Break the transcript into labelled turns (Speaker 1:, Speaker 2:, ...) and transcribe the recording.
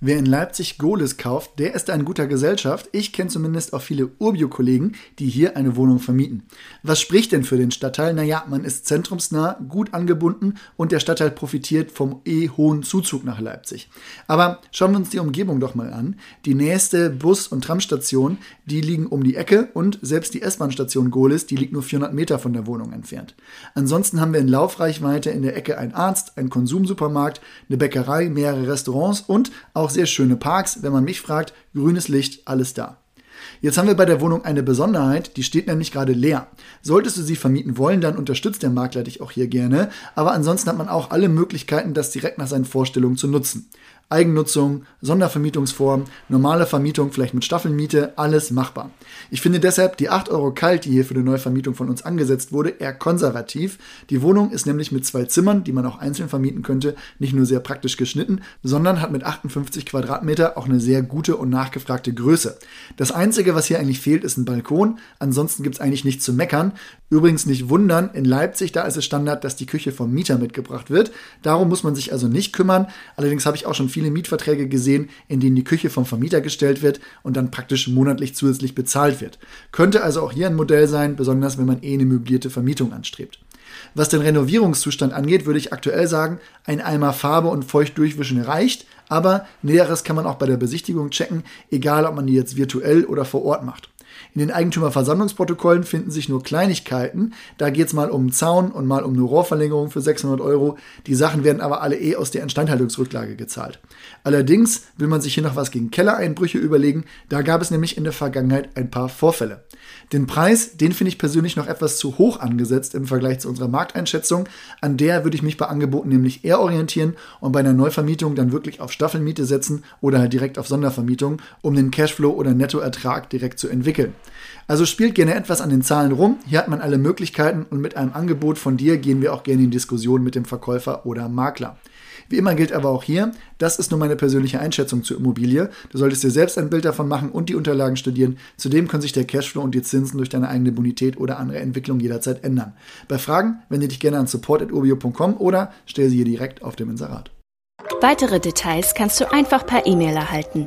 Speaker 1: Wer in Leipzig Goles kauft, der ist ein guter Gesellschaft. Ich kenne zumindest auch viele Urbio-Kollegen, die hier eine Wohnung vermieten. Was spricht denn für den Stadtteil? Naja, man ist zentrumsnah, gut angebunden und der Stadtteil profitiert vom eh hohen Zuzug nach Leipzig. Aber schauen wir uns die Umgebung doch mal an. Die nächste Bus- und Tramstation, die liegen um die Ecke und selbst die S-Bahn-Station Goles, die liegt nur 400 Meter von der Wohnung entfernt. Ansonsten haben wir in Laufreichweite in der Ecke einen Arzt, einen Konsumsupermarkt, eine Bäckerei, mehrere Restaurants und auch sehr schöne Parks. Wenn man mich fragt, grünes Licht, alles da. Jetzt haben wir bei der Wohnung eine Besonderheit, die steht nämlich gerade leer. Solltest du sie vermieten wollen, dann unterstützt der Makler dich auch hier gerne, aber ansonsten hat man auch alle Möglichkeiten, das direkt nach seinen Vorstellungen zu nutzen. Eigennutzung, Sondervermietungsform, normale Vermietung, vielleicht mit Staffelmiete, alles machbar. Ich finde deshalb die 8 Euro kalt, die hier für die Neuvermietung von uns angesetzt wurde, eher konservativ. Die Wohnung ist nämlich mit zwei Zimmern, die man auch einzeln vermieten könnte, nicht nur sehr praktisch geschnitten, sondern hat mit 58 Quadratmeter auch eine sehr gute und nachgefragte Größe. Das Einzige, was hier eigentlich fehlt, ist ein Balkon. Ansonsten gibt es eigentlich nichts zu meckern. Übrigens nicht wundern, in Leipzig, da ist es Standard, dass die Küche vom Mieter mitgebracht wird. Darum muss man sich also nicht kümmern. Allerdings habe ich auch schon viele Mietverträge gesehen, in denen die Küche vom Vermieter gestellt wird und dann praktisch monatlich zusätzlich bezahlt wird. Könnte also auch hier ein Modell sein, besonders wenn man eh eine möblierte Vermietung anstrebt. Was den Renovierungszustand angeht, würde ich aktuell sagen, ein Eimer Farbe und feucht durchwischen reicht, aber Näheres kann man auch bei der Besichtigung checken, egal ob man die jetzt virtuell oder vor Ort macht. In den Eigentümerversammlungsprotokollen finden sich nur Kleinigkeiten. Da geht es mal um einen Zaun und mal um eine Rohrverlängerung für 600 Euro. Die Sachen werden aber alle eh aus der Instandhaltungsrücklage gezahlt. Allerdings will man sich hier noch was gegen Kellereinbrüche überlegen. Da gab es nämlich in der Vergangenheit ein paar Vorfälle. Den Preis, den finde ich persönlich noch etwas zu hoch angesetzt im Vergleich zu unserer Markteinschätzung. An der würde ich mich bei Angeboten nämlich eher orientieren und bei einer Neuvermietung dann wirklich auf Staffelmiete setzen oder halt direkt auf Sondervermietung, um den Cashflow oder Nettoertrag direkt zu entwickeln. Also spielt gerne etwas an den Zahlen rum. Hier hat man alle Möglichkeiten und mit einem Angebot von dir gehen wir auch gerne in Diskussion mit dem Verkäufer oder Makler. Wie immer gilt aber auch hier, das ist nur meine persönliche Einschätzung zur Immobilie. Du solltest dir selbst ein Bild davon machen und die Unterlagen studieren. Zudem können sich der Cashflow und die Zinsen durch deine eigene Bonität oder andere Entwicklung jederzeit ändern. Bei Fragen wende dich gerne an support.urbio.com oder stell sie hier direkt auf dem Inserat.
Speaker 2: Weitere Details kannst du einfach per E-Mail erhalten.